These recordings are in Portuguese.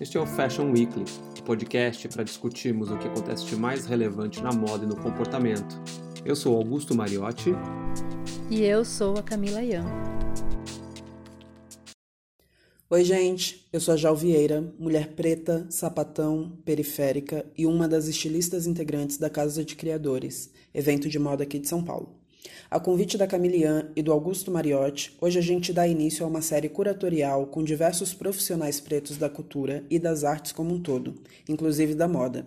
Este é o Fashion Weekly, o um podcast para discutirmos o que acontece de mais relevante na moda e no comportamento. Eu sou Augusto Mariotti. E eu sou a Camila Ian. Oi, gente. Eu sou a Jal Vieira, mulher preta, sapatão, periférica e uma das estilistas integrantes da Casa de Criadores, evento de moda aqui de São Paulo. A convite da Camilian e do Augusto Mariotti, hoje a gente dá início a uma série curatorial com diversos profissionais pretos da cultura e das artes como um todo, inclusive da moda,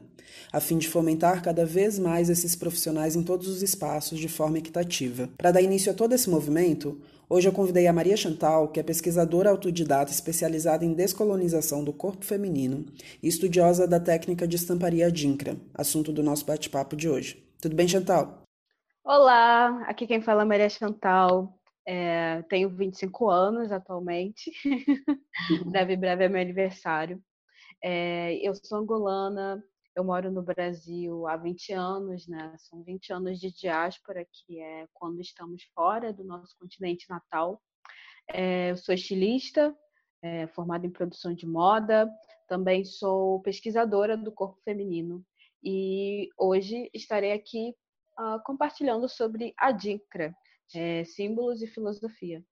a fim de fomentar cada vez mais esses profissionais em todos os espaços de forma equitativa. Para dar início a todo esse movimento, hoje eu convidei a Maria Chantal, que é pesquisadora autodidata especializada em descolonização do corpo feminino e estudiosa da técnica de estamparia adinkra, assunto do nosso bate-papo de hoje. Tudo bem, Chantal? Olá, aqui quem fala é Maria Chantal. É, tenho 25 anos atualmente. breve, breve é meu aniversário. É, eu sou angolana, eu moro no Brasil há 20 anos, né? São 20 anos de diáspora, que é quando estamos fora do nosso continente natal. É, eu sou estilista, é, formada em produção de moda, também sou pesquisadora do corpo feminino. E hoje estarei aqui uh, compartilhando sobre a DICRA, é, símbolos e filosofia.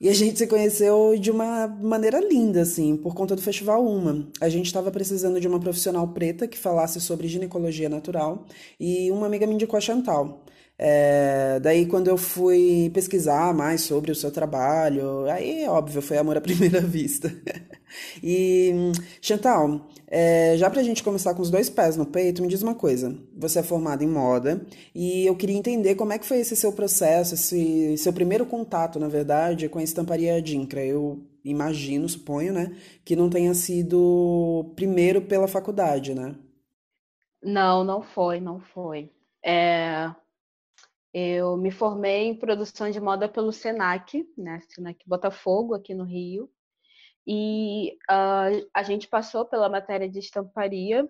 E a gente se conheceu de uma maneira linda, assim, por conta do Festival Uma. A gente estava precisando de uma profissional preta que falasse sobre ginecologia natural e uma amiga me indicou a Chantal. É, daí, quando eu fui pesquisar mais sobre o seu trabalho, aí, óbvio, foi amor à primeira vista. e, Chantal, é, já pra gente começar com os dois pés no peito, me diz uma coisa. Você é formada em moda e eu queria entender como é que foi esse seu processo, esse seu primeiro contato, na verdade, com a estamparia Dincra. Eu imagino, suponho, né, que não tenha sido primeiro pela faculdade, né? Não, não foi, não foi. É, eu me formei em produção de moda pelo Senac, né, Senac Botafogo, aqui no Rio, e uh, a gente passou pela matéria de estamparia,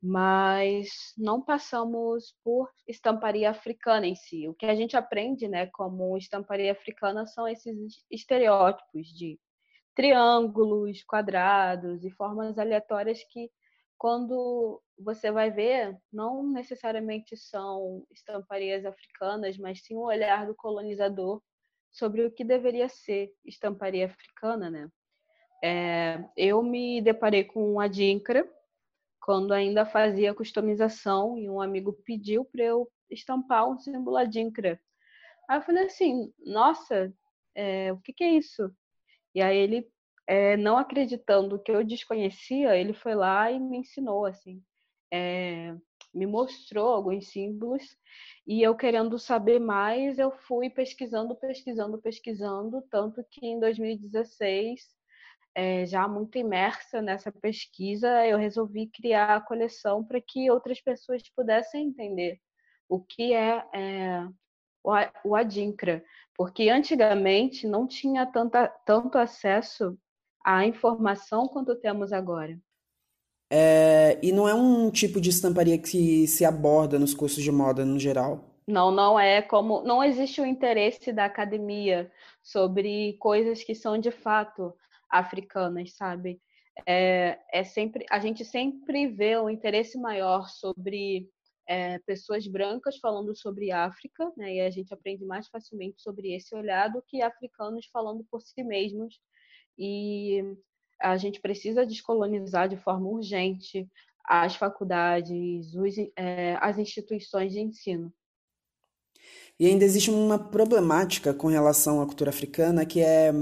mas não passamos por estamparia africana em si. O que a gente aprende, né, como estamparia africana são esses estereótipos de triângulos, quadrados e formas aleatórias que quando você vai ver, não necessariamente são estamparias africanas, mas sim o olhar do colonizador sobre o que deveria ser estamparia africana, né? É, eu me deparei com a Dinkra quando ainda fazia customização e um amigo pediu para eu estampar um símbolo Adinkra. Aí eu falei assim, nossa, é, o que, que é isso? E aí ele é, não acreditando que eu desconhecia, ele foi lá e me ensinou, assim, é, me mostrou alguns símbolos e eu querendo saber mais, eu fui pesquisando, pesquisando, pesquisando, tanto que em 2016, é, já muito imersa nessa pesquisa, eu resolvi criar a coleção para que outras pessoas pudessem entender o que é, é o Adinkra, porque antigamente não tinha tanta, tanto acesso a informação quanto temos agora. É, e não é um tipo de estamparia que se aborda nos cursos de moda no geral. Não, não é como. Não existe o interesse da academia sobre coisas que são de fato africanas, sabe? É, é sempre a gente sempre vê um interesse maior sobre é, pessoas brancas falando sobre África, né? E a gente aprende mais facilmente sobre esse olhar do que africanos falando por si mesmos e a gente precisa descolonizar de forma urgente as faculdades, os, é, as instituições de ensino. E ainda existe uma problemática com relação à cultura africana, que é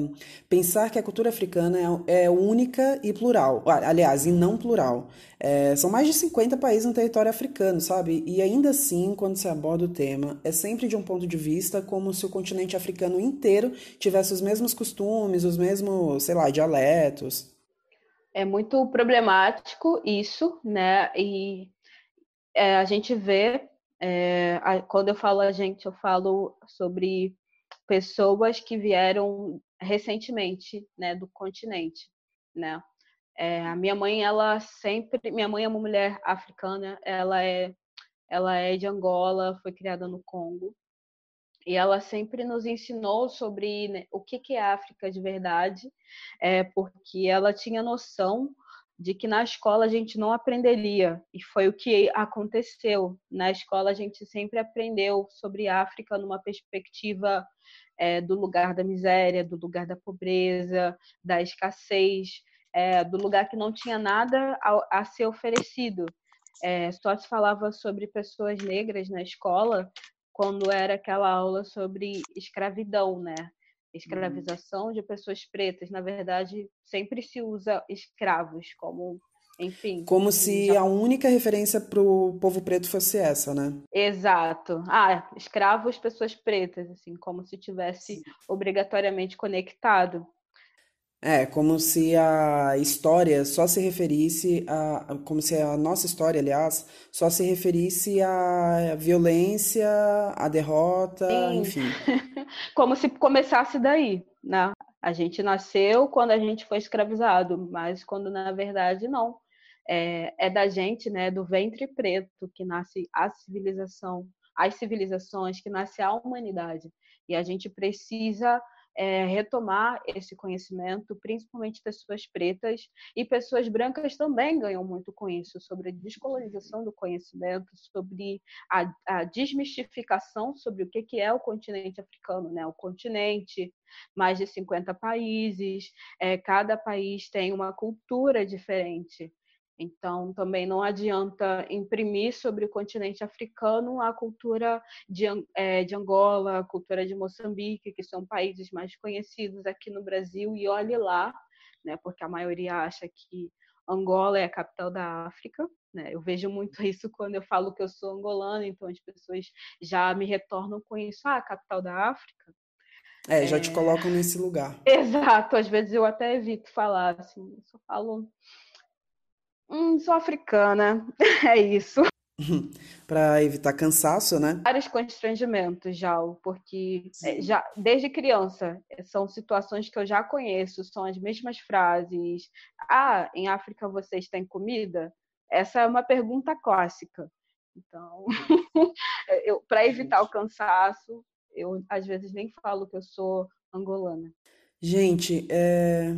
pensar que a cultura africana é, é única e plural. Aliás, e não plural. É, são mais de 50 países no território africano, sabe? E ainda assim, quando se aborda o tema, é sempre de um ponto de vista como se o continente africano inteiro tivesse os mesmos costumes, os mesmos, sei lá, dialetos. É muito problemático isso, né? E é, a gente vê é, quando eu falo a gente, eu falo sobre pessoas que vieram recentemente, né, do continente, né? É, a minha mãe, ela sempre, minha mãe é uma mulher africana, ela é, ela é de Angola, foi criada no Congo, e ela sempre nos ensinou sobre né, o que, que é África de verdade, é, porque ela tinha noção de que na escola a gente não aprenderia, e foi o que aconteceu. Na escola a gente sempre aprendeu sobre África numa perspectiva é, do lugar da miséria, do lugar da pobreza, da escassez, é, do lugar que não tinha nada a, a ser oferecido. É, só se falava sobre pessoas negras na escola quando era aquela aula sobre escravidão, né? Uhum. escravização de pessoas pretas. Na verdade, sempre se usa escravos como, enfim. Como se já... a única referência para o povo preto fosse essa, né? Exato. Ah, escravos, pessoas pretas, assim, como se tivesse obrigatoriamente conectado. É, como se a história só se referisse a. Como se a nossa história, aliás, só se referisse à violência, à derrota, Sim. enfim. como se começasse daí, né? A gente nasceu quando a gente foi escravizado, mas quando na verdade não. É, é da gente, né, do ventre preto, que nasce a civilização, as civilizações, que nasce a humanidade. E a gente precisa é, retomar esse conhecimento, principalmente pessoas pretas e pessoas brancas também ganham muito com isso, sobre a descolonização do conhecimento, sobre a, a desmistificação sobre o que, que é o continente africano, né? O continente, mais de 50 países, é, cada país tem uma cultura diferente. Então, também não adianta imprimir sobre o continente africano a cultura de, é, de Angola, a cultura de Moçambique, que são países mais conhecidos aqui no Brasil, e olhe lá, né, porque a maioria acha que Angola é a capital da África. Né? Eu vejo muito isso quando eu falo que eu sou angolana, então as pessoas já me retornam com isso. Ah, a capital da África? É, já é... te colocam nesse lugar. Exato, às vezes eu até evito falar, assim, eu só falo Hum, sou africana. É isso. para evitar cansaço, né? Vários constrangimentos já, porque é, já desde criança é, são situações que eu já conheço, são as mesmas frases. Ah, em África vocês têm comida? Essa é uma pergunta clássica. Então, para evitar o cansaço, eu às vezes nem falo que eu sou angolana. Gente, é...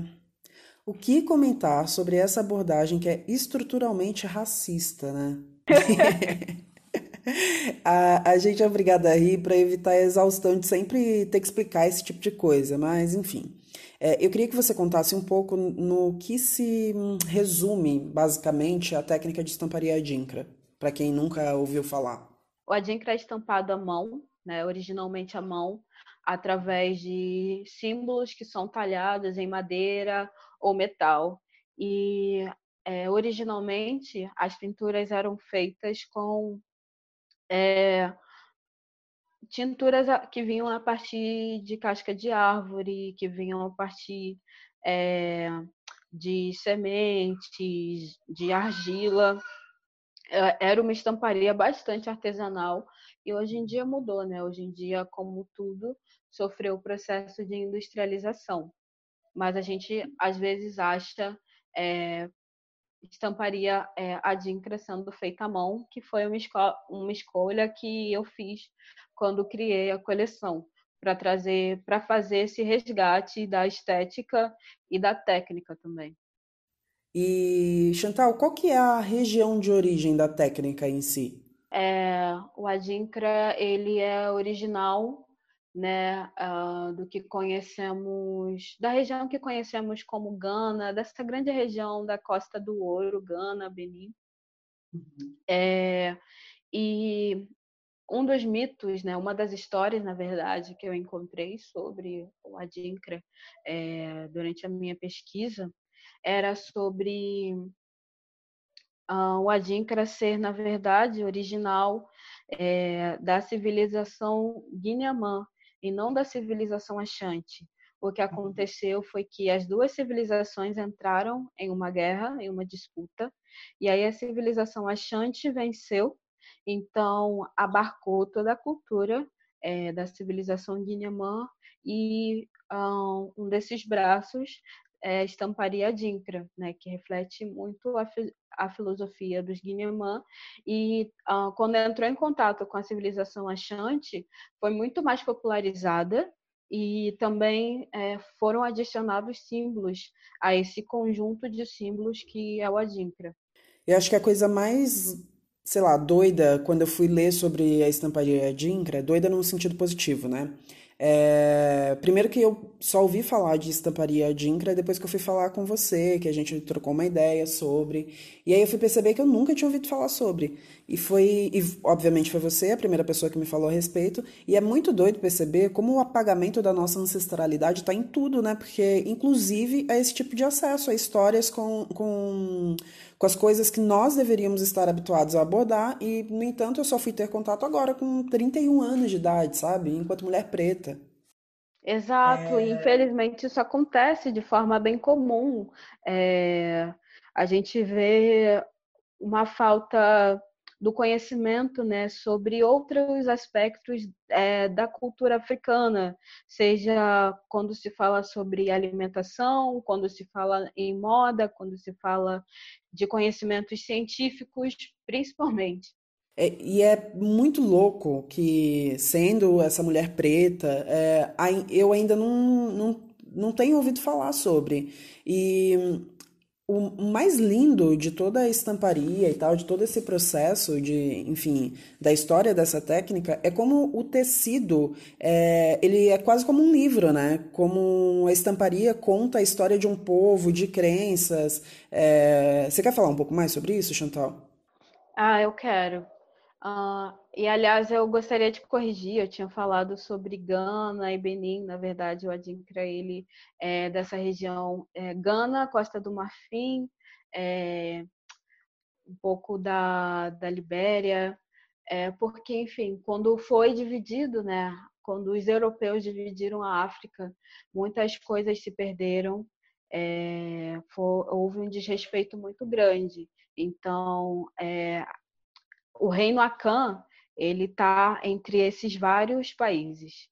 O que comentar sobre essa abordagem que é estruturalmente racista, né? a, a gente é obrigada a rir para evitar a exaustão de sempre ter que explicar esse tipo de coisa, mas enfim. É, eu queria que você contasse um pouco no que se resume, basicamente, a técnica de estamparia adinkra, para quem nunca ouviu falar. O adinkra é estampado à mão, né, originalmente à mão, através de símbolos que são talhados em madeira ou metal. E é, originalmente as pinturas eram feitas com é, tinturas que vinham a partir de casca de árvore, que vinham a partir é, de sementes, de argila. Era uma estamparia bastante artesanal e hoje em dia mudou, né? Hoje em dia, como tudo, sofreu o processo de industrialização mas a gente às vezes acha é, estamparia é, adinkra sendo feita à mão, que foi uma, esco uma escolha que eu fiz quando criei a coleção para trazer, para fazer esse resgate da estética e da técnica também. E Chantal, qual que é a região de origem da técnica em si? É, o adinkra ele é original né, uh, do que conhecemos, da região que conhecemos como Gana, dessa grande região da Costa do Ouro, Gana, Benin. Uhum. É, e um dos mitos, né, uma das histórias, na verdade, que eu encontrei sobre o Adinkra é, durante a minha pesquisa era sobre uh, o Adinkra ser, na verdade, original é, da civilização Guinamã, e não da civilização Achante. O que uhum. aconteceu foi que as duas civilizações entraram em uma guerra, em uma disputa, e aí a civilização Achante venceu, então abarcou toda a cultura é, da civilização Guinamã e um, um desses braços é, estamparia Adinkra, né, que reflete muito a, a filosofia dos Guinemã. E uh, quando entrou em contato com a civilização Achante, foi muito mais popularizada e também é, foram adicionados símbolos a esse conjunto de símbolos que é o Adinkra. Eu acho que a coisa mais, sei lá, doida quando eu fui ler sobre a estamparia Adinkra, doida num sentido positivo, né? É, primeiro que eu só ouvi falar de estamparia Dinkra depois que eu fui falar com você, que a gente trocou uma ideia sobre. E aí eu fui perceber que eu nunca tinha ouvido falar sobre. E foi, e obviamente foi você a primeira pessoa que me falou a respeito. E é muito doido perceber como o apagamento da nossa ancestralidade está em tudo, né? Porque, inclusive, é esse tipo de acesso a histórias com, com, com as coisas que nós deveríamos estar habituados a abordar. E, no entanto, eu só fui ter contato agora com 31 anos de idade, sabe? Enquanto mulher preta. Exato, é... e infelizmente isso acontece de forma bem comum. É... A gente vê uma falta do conhecimento né, sobre outros aspectos é, da cultura africana, seja quando se fala sobre alimentação, quando se fala em moda, quando se fala de conhecimentos científicos, principalmente. É, e é muito louco que, sendo essa mulher preta, é, eu ainda não, não, não tenho ouvido falar sobre. E o mais lindo de toda a estamparia e tal, de todo esse processo de, enfim, da história dessa técnica, é como o tecido, é, ele é quase como um livro, né? Como a estamparia conta a história de um povo, de crenças. É... Você quer falar um pouco mais sobre isso, Chantal? Ah, eu quero. Uh, e aliás, eu gostaria de corrigir, eu tinha falado sobre Gana e Benin, na verdade, o Adinkra ele é dessa região é, Gana, Costa do Marfim, é, um pouco da, da Libéria, é, porque, enfim, quando foi dividido, né, quando os europeus dividiram a África, muitas coisas se perderam, foi, houve um desrespeito muito grande. Então, o reino Akan ele está entre esses vários países.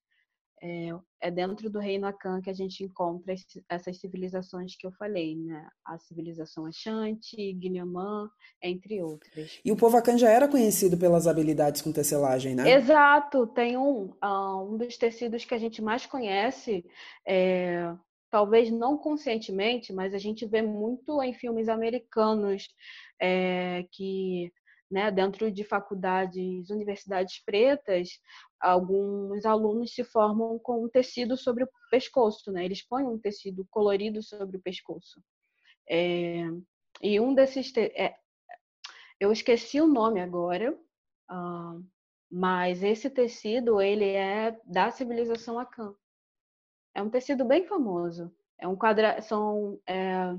É, é, dentro do reino Akan que a gente encontra essas civilizações que eu falei, né? A civilização Ashanti, Guilhamã, entre outras. E o povo Akan já era conhecido pelas habilidades com tecelagem, né? Exato. Tem um, uh, um dos tecidos que a gente mais conhece, é, talvez não conscientemente, mas a gente vê muito em filmes americanos é, que né, dentro de faculdades, universidades pretas, alguns alunos se formam com um tecido sobre o pescoço, né? Eles põem um tecido colorido sobre o pescoço. É, e um desses, te... é, eu esqueci o nome agora, uh, mas esse tecido ele é da civilização Akan. É um tecido bem famoso. É um quadra... são é...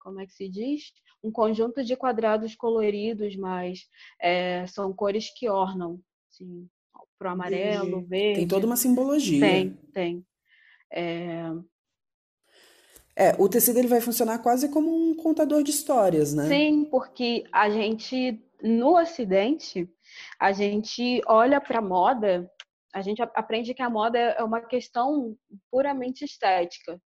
como é que se diz? Um conjunto de quadrados coloridos, mas é, são cores que ornam, assim, pro amarelo, verde. Tem toda uma simbologia. Tem, tem. É... É, o tecido ele vai funcionar quase como um contador de histórias, né? Sim, porque a gente no Ocidente a gente olha para a moda, a gente aprende que a moda é uma questão puramente estética.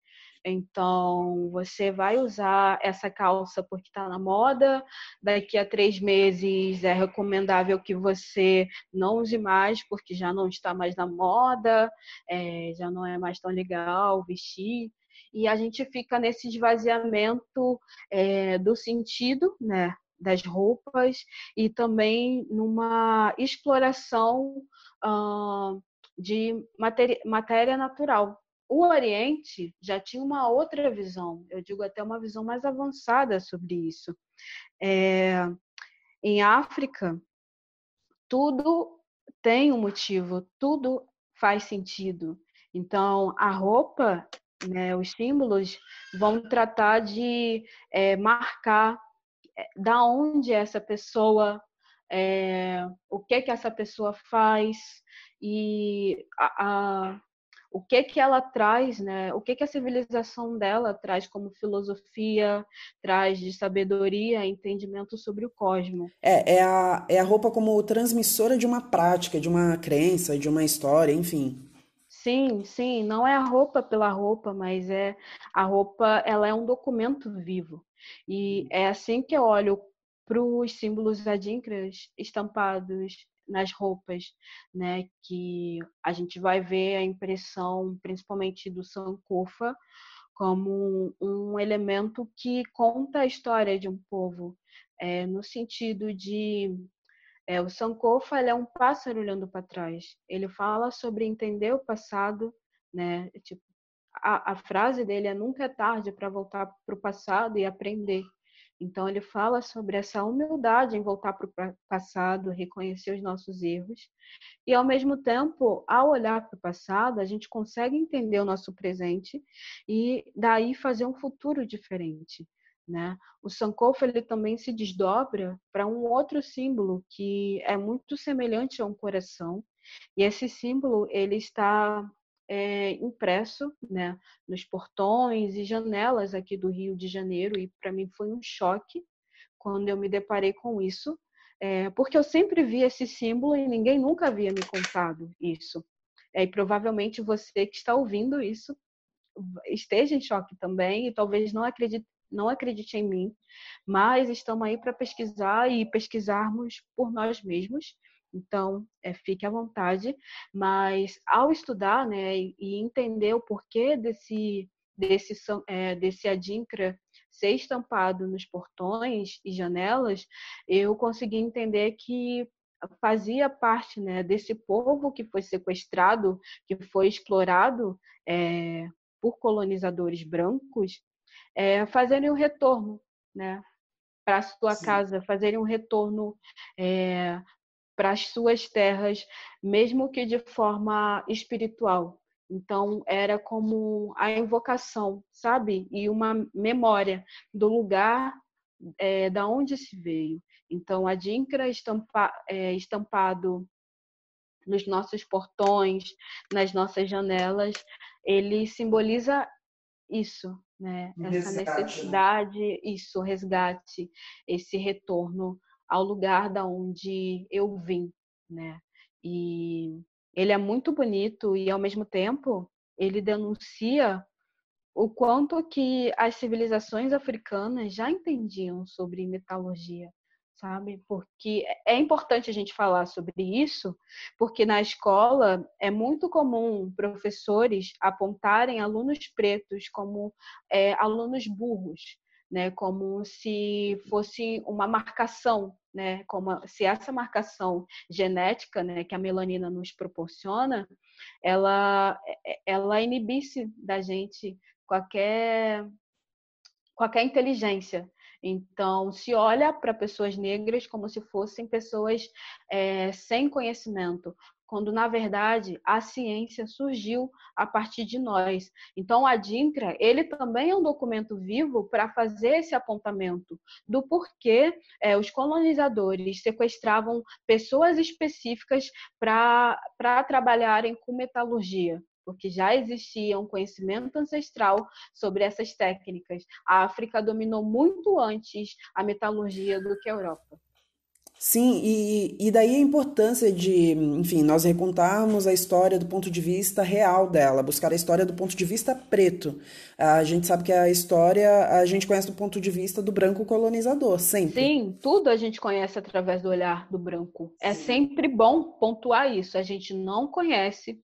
Então, você vai usar essa calça porque está na moda, daqui a três meses é recomendável que você não use mais porque já não está mais na moda, é, já não é mais tão legal vestir. E a gente fica nesse esvaziamento é, do sentido, né? das roupas e também numa exploração uh, de matéria, matéria natural, o Oriente já tinha uma outra visão, eu digo até uma visão mais avançada sobre isso. É, em África, tudo tem um motivo, tudo faz sentido. Então, a roupa, né, os símbolos, vão tratar de é, marcar é, da onde essa pessoa, é, o que que essa pessoa faz e a, a o que que ela traz, né? O que que a civilização dela traz como filosofia, traz de sabedoria, entendimento sobre o cosmos. É, é a, é a roupa como transmissora de uma prática, de uma crença, de uma história, enfim. Sim, sim, não é a roupa pela roupa, mas é a roupa, ela é um documento vivo. E é assim que eu olho para os símbolos adinkras estampados nas roupas, né? Que a gente vai ver a impressão, principalmente do Sankofa, como um elemento que conta a história de um povo, é, no sentido de é, o Sankofa é um pássaro olhando para trás. Ele fala sobre entender o passado, né? Tipo, a, a frase dele é nunca é tarde para voltar para o passado e aprender. Então ele fala sobre essa humildade em voltar para o passado, reconhecer os nossos erros e ao mesmo tempo, ao olhar para o passado, a gente consegue entender o nosso presente e daí fazer um futuro diferente. Né? O Sankofa ele também se desdobra para um outro símbolo que é muito semelhante a um coração e esse símbolo ele está é, impresso né, nos portões e janelas aqui do Rio de Janeiro e para mim foi um choque quando eu me deparei com isso, é, porque eu sempre vi esse símbolo e ninguém nunca havia me contado isso. É, e provavelmente você que está ouvindo isso esteja em choque também e talvez não acredite não acredite em mim, mas estamos aí para pesquisar e pesquisarmos por nós mesmos. Então, é, fique à vontade, mas ao estudar né, e entender o porquê desse, desse, é, desse adinkra ser estampado nos portões e janelas, eu consegui entender que fazia parte né, desse povo que foi sequestrado, que foi explorado é, por colonizadores brancos é, fazerem um retorno né, para a sua Sim. casa, fazerem um retorno é, para as suas terras, mesmo que de forma espiritual. Então, era como a invocação, sabe? E uma memória do lugar é, da onde se veio. Então, a Dinkra estampa, é, estampado nos nossos portões, nas nossas janelas, ele simboliza isso, né? Essa resgate, né? necessidade, né? isso, resgate, esse retorno ao lugar da onde eu vim, né? E ele é muito bonito e ao mesmo tempo ele denuncia o quanto que as civilizações africanas já entendiam sobre metalurgia, sabe? Porque é importante a gente falar sobre isso, porque na escola é muito comum professores apontarem alunos pretos como é, alunos burros, né? Como se fosse uma marcação, né? Como se essa marcação genética, né, que a melanina nos proporciona, ela ela inibisse da gente qualquer qualquer inteligência, então, se olha para pessoas negras como se fossem pessoas é, sem conhecimento, quando na verdade a ciência surgiu a partir de nós. Então, a DINCRA, ele também é um documento vivo para fazer esse apontamento do porquê é, os colonizadores sequestravam pessoas específicas para trabalharem com metalurgia porque já existia um conhecimento ancestral sobre essas técnicas. A África dominou muito antes a metalurgia do que a Europa. Sim, e, e daí a importância de, enfim, nós recontarmos a história do ponto de vista real dela, buscar a história do ponto de vista preto. A gente sabe que a história a gente conhece do ponto de vista do branco colonizador, sempre. Sim, tudo a gente conhece através do olhar do branco. É Sim. É sempre bom pontuar isso. A gente não conhece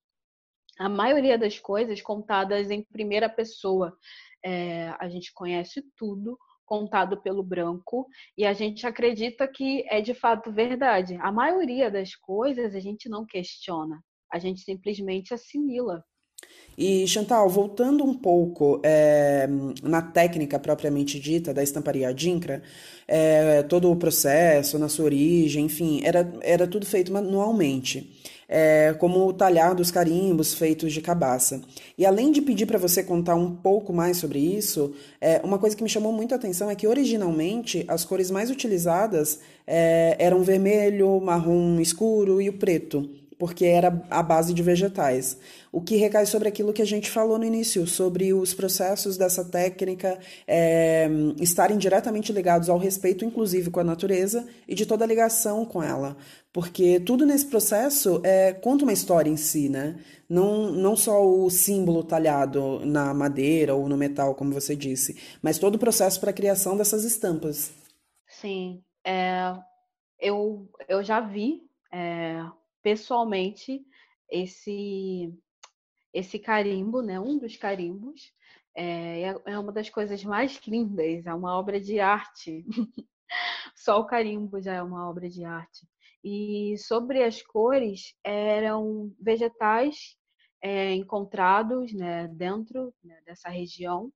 a maioria das coisas contadas em primeira pessoa. É, a gente conhece tudo contado pelo branco e a gente acredita que é de fato verdade. A maioria das coisas a gente não questiona, a gente simplesmente assimila. E Chantal, voltando um pouco é, na técnica propriamente dita da estamparia Adinkra, é, todo o processo, na sua origem, enfim, era, era tudo feito manualmente é, como o talhar dos carimbos feitos de cabaça. E além de pedir para você contar um pouco mais sobre isso, é, uma coisa que me chamou muito a atenção é que originalmente as cores mais utilizadas é, eram vermelho, marrom escuro e o preto porque era a base de vegetais. O que recai sobre aquilo que a gente falou no início, sobre os processos dessa técnica é, estarem diretamente ligados ao respeito, inclusive com a natureza, e de toda a ligação com ela. Porque tudo nesse processo é, conta uma história em si, né? Não, não só o símbolo talhado na madeira ou no metal, como você disse, mas todo o processo para a criação dessas estampas. Sim. É, eu, eu já vi é, pessoalmente esse esse carimbo, né, um dos carimbos, é, é, é uma das coisas mais lindas, é uma obra de arte. Só o carimbo já é uma obra de arte. E sobre as cores, eram vegetais é, encontrados né, dentro né, dessa região,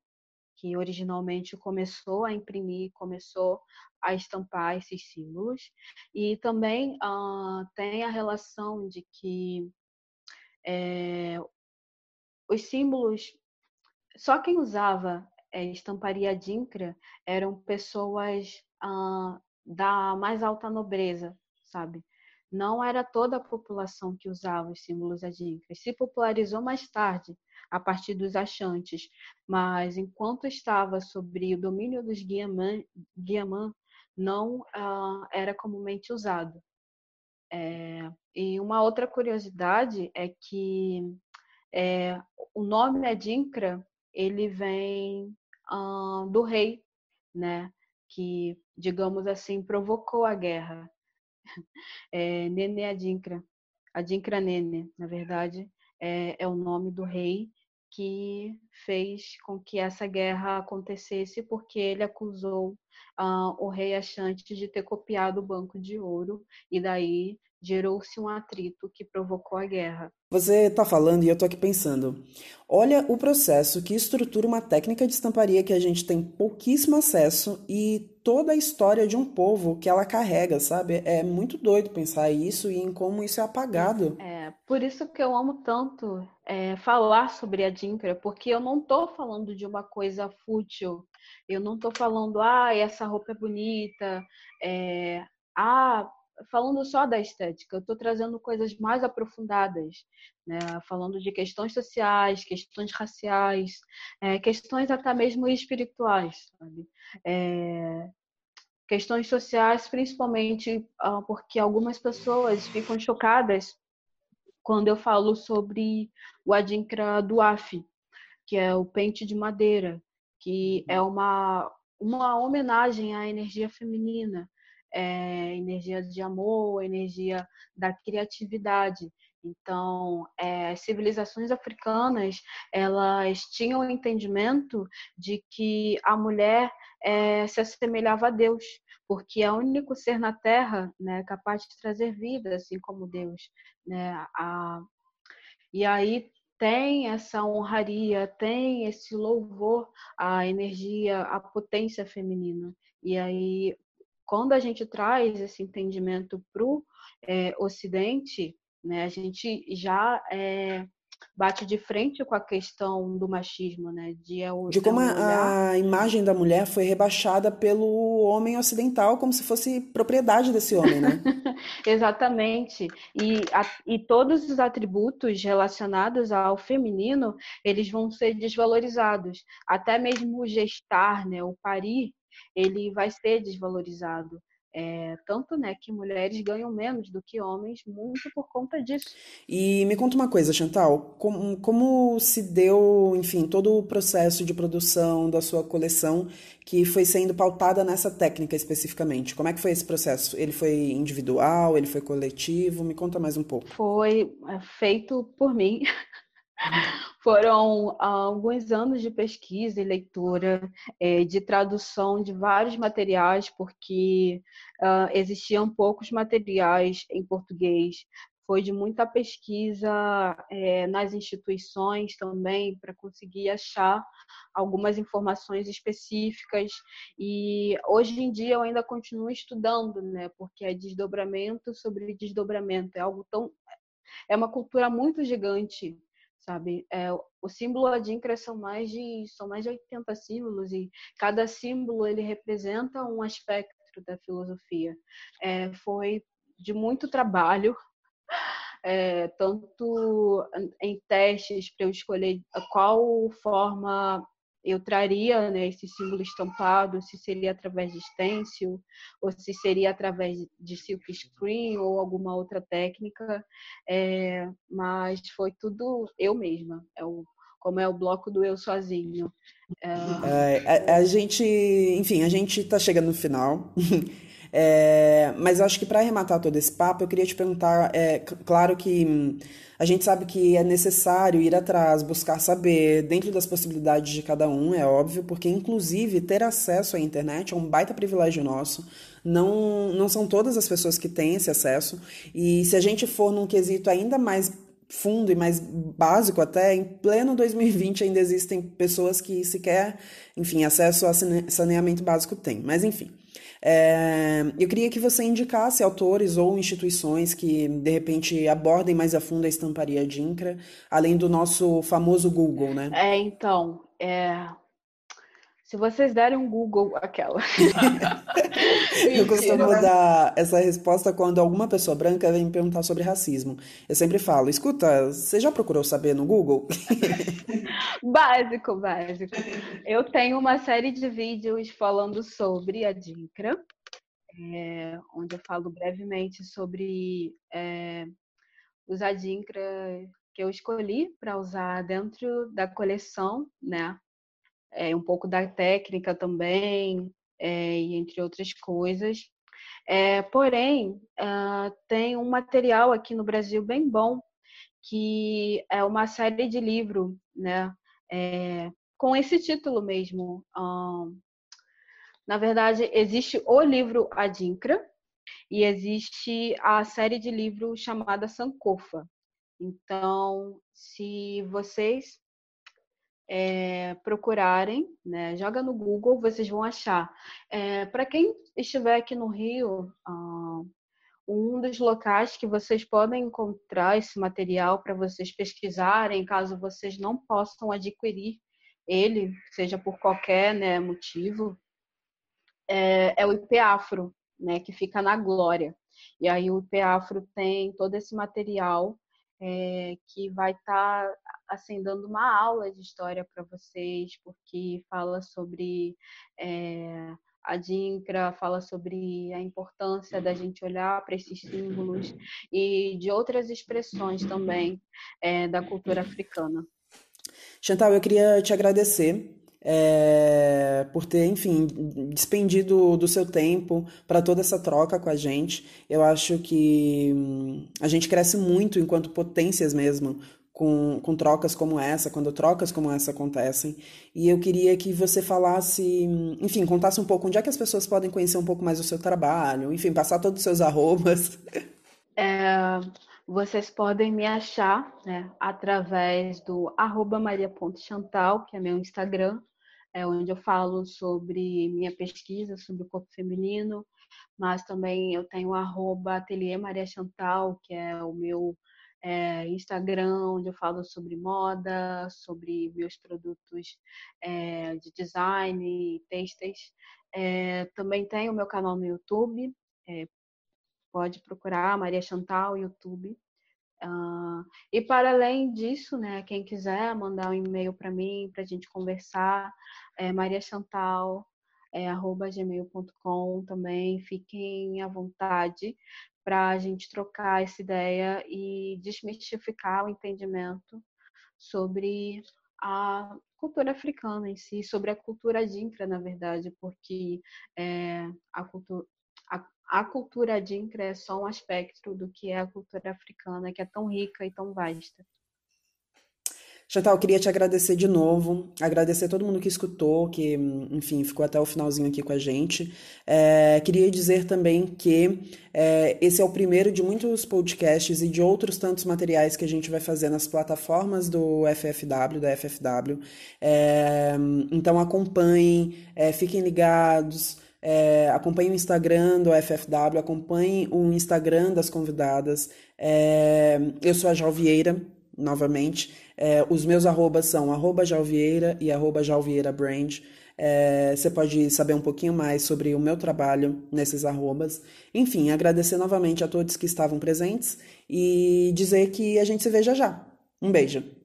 que originalmente começou a imprimir, começou a estampar esses símbolos. E também uh, tem a relação de que é, os símbolos, só quem usava é, estamparia adinkra eram pessoas ah, da mais alta nobreza, sabe? Não era toda a população que usava os símbolos adinkras. Se popularizou mais tarde, a partir dos achantes, mas enquanto estava sobre o domínio dos Guiamã, Guiamã não ah, era comumente usado. É, e uma outra curiosidade é que é, o nome Adinkra ele vem uh, do rei, né? Que, digamos assim, provocou a guerra. É, Nene Adinkra, Adinkra Nene, na verdade, é, é o nome do rei que fez com que essa guerra acontecesse porque ele acusou uh, o rei Achante de ter copiado o banco de ouro e daí gerou-se um atrito que provocou a guerra. Você está falando e eu estou aqui pensando. Olha o processo que estrutura uma técnica de estamparia que a gente tem pouquíssimo acesso e toda a história de um povo que ela carrega, sabe? É muito doido pensar isso e em como isso é apagado. É, por isso que eu amo tanto é, falar sobre a Dinkra, porque eu não estou falando de uma coisa fútil. Eu não estou falando, ah, essa roupa é bonita, é, ah, falando só da estética, eu estou trazendo coisas mais aprofundadas, né? falando de questões sociais, questões raciais, é, questões até mesmo espirituais, é, questões sociais, principalmente uh, porque algumas pessoas ficam chocadas quando eu falo sobre o Adinkra Duaf, que é o pente de madeira, que é uma, uma homenagem à energia feminina, é, energia de amor, energia da criatividade. Então, é, as civilizações africanas elas tinham o entendimento de que a mulher é, se assemelhava a Deus, porque é o único ser na Terra né, capaz de trazer vida, assim como Deus. Né? A, e aí tem essa honraria, tem esse louvor à energia, à potência feminina. E aí quando a gente traz esse entendimento para o é, Ocidente, né, a gente já é, bate de frente com a questão do machismo, né? De, é de como a, a, imagem da mulher foi rebaixada pelo homem ocidental como se fosse propriedade desse homem, né? Exatamente. E, a, e todos os atributos relacionados ao feminino, eles vão ser desvalorizados. Até mesmo o gestar, né? O parir, ele vai ser desvalorizado. É, tanto né, que mulheres ganham menos do que homens, muito por conta disso. E me conta uma coisa, Chantal, como, como se deu, enfim, todo o processo de produção da sua coleção que foi sendo pautada nessa técnica especificamente? Como é que foi esse processo? Ele foi individual, ele foi coletivo? Me conta mais um pouco. Foi é, feito por mim. Foram alguns anos de pesquisa e leitura, é, de tradução de vários materiais, porque uh, existiam poucos materiais em português. Foi de muita pesquisa é, nas instituições também, para conseguir achar algumas informações específicas. E hoje em dia eu ainda continuo estudando, né? Porque é desdobramento sobre desdobramento. É algo tão. É uma cultura muito gigante sabe? É, o símbolo Adinkra são mais de são mais de 80 símbolos e cada símbolo ele representa um aspecto da filosofia. É, foi de muito trabalho, é, tanto em testes para eu escolher qual forma eu traria né, esse símbolo estampado, se seria através de stencil, ou se seria através de silk screen ou alguma outra técnica, é, mas foi tudo eu mesma, é o, como é o bloco do eu sozinho. É... a, a, gente, enfim, a gente está chegando no final. É, mas acho que para arrematar todo esse papo, eu queria te perguntar, é, claro que hum, a gente sabe que é necessário ir atrás, buscar saber, dentro das possibilidades de cada um, é óbvio, porque inclusive ter acesso à internet é um baita privilégio nosso. Não, não são todas as pessoas que têm esse acesso. E se a gente for num quesito ainda mais fundo e mais básico até, em pleno 2020 ainda existem pessoas que sequer, enfim, acesso a saneamento básico têm. Mas enfim. É, eu queria que você indicasse autores ou instituições que, de repente, abordem mais a fundo a estamparia de INCRA, além do nosso famoso Google, né? É, então, é, se vocês derem um Google, aquela. eu costumo dar essa resposta quando alguma pessoa branca vem me perguntar sobre racismo. Eu sempre falo: escuta, você já procurou saber no Google? básico, básico. Eu tenho uma série de vídeos falando sobre a DINCRA, é, onde eu falo brevemente sobre é, os ADINCRA que eu escolhi para usar dentro da coleção, né? É, um pouco da técnica também, é, e entre outras coisas. É, porém, uh, tem um material aqui no Brasil bem bom, que é uma série de livro, né? É, com esse título mesmo. Um, na verdade, existe o livro Adinkra e existe a série de livros chamada Sankofa. Então, se vocês é, procurarem, né? Joga no Google, vocês vão achar. É, Para quem estiver aqui no Rio, ah, um dos locais que vocês podem encontrar esse material para vocês pesquisarem, caso vocês não possam adquirir ele, seja por qualquer né, motivo, é, é o IP Afro, né, que fica na Glória. E aí o IP Afro tem todo esse material é, que vai estar tá, assim dando uma aula de história para vocês, porque fala sobre é, a Dinkra, fala sobre a importância da gente olhar para esses símbolos e de outras expressões também é, da cultura africana. Chantal, eu queria te agradecer é, por ter, enfim, despendido do seu tempo para toda essa troca com a gente. Eu acho que hum, a gente cresce muito enquanto potências mesmo. Com, com trocas como essa, quando trocas como essa acontecem. E eu queria que você falasse, hum, enfim, contasse um pouco onde é que as pessoas podem conhecer um pouco mais o seu trabalho, enfim, passar todos os seus arrobas. É, vocês podem me achar né, através do maria.chantal, que é meu Instagram, é onde eu falo sobre minha pesquisa sobre o corpo feminino, mas também eu tenho o arroba que é o meu é, Instagram, onde eu falo sobre moda, sobre meus produtos é, de design, têxteis. É, também tenho o meu canal no YouTube, é, pode procurar Maria Chantal YouTube. Uh, e para além disso, né, quem quiser mandar um e-mail para mim, para a gente conversar, é Maria Chantal, é, arroba gmail.com também, fiquem à vontade para a gente trocar essa ideia e desmistificar o entendimento sobre a cultura africana em si, sobre a cultura dinka, na verdade, porque é, a, cultura, a cultura Dinkra é só um aspecto do que é a cultura africana, que é tão rica e tão vasta. Chantal, eu queria te agradecer de novo, agradecer todo mundo que escutou, que, enfim, ficou até o finalzinho aqui com a gente. É, queria dizer também que é, esse é o primeiro de muitos podcasts e de outros tantos materiais que a gente vai fazer nas plataformas do FFW, da FFW. É, então acompanhem, é, fiquem ligados. É, acompanhe o Instagram do FFW, acompanhe o Instagram das convidadas. É, eu sou a Jalvieira, novamente. É, os meus arrobas são arroba Jalvieira e arroba Jalvieira Brand. É, você pode saber um pouquinho mais sobre o meu trabalho nesses arrobas. Enfim, agradecer novamente a todos que estavam presentes e dizer que a gente se veja já. Um beijo.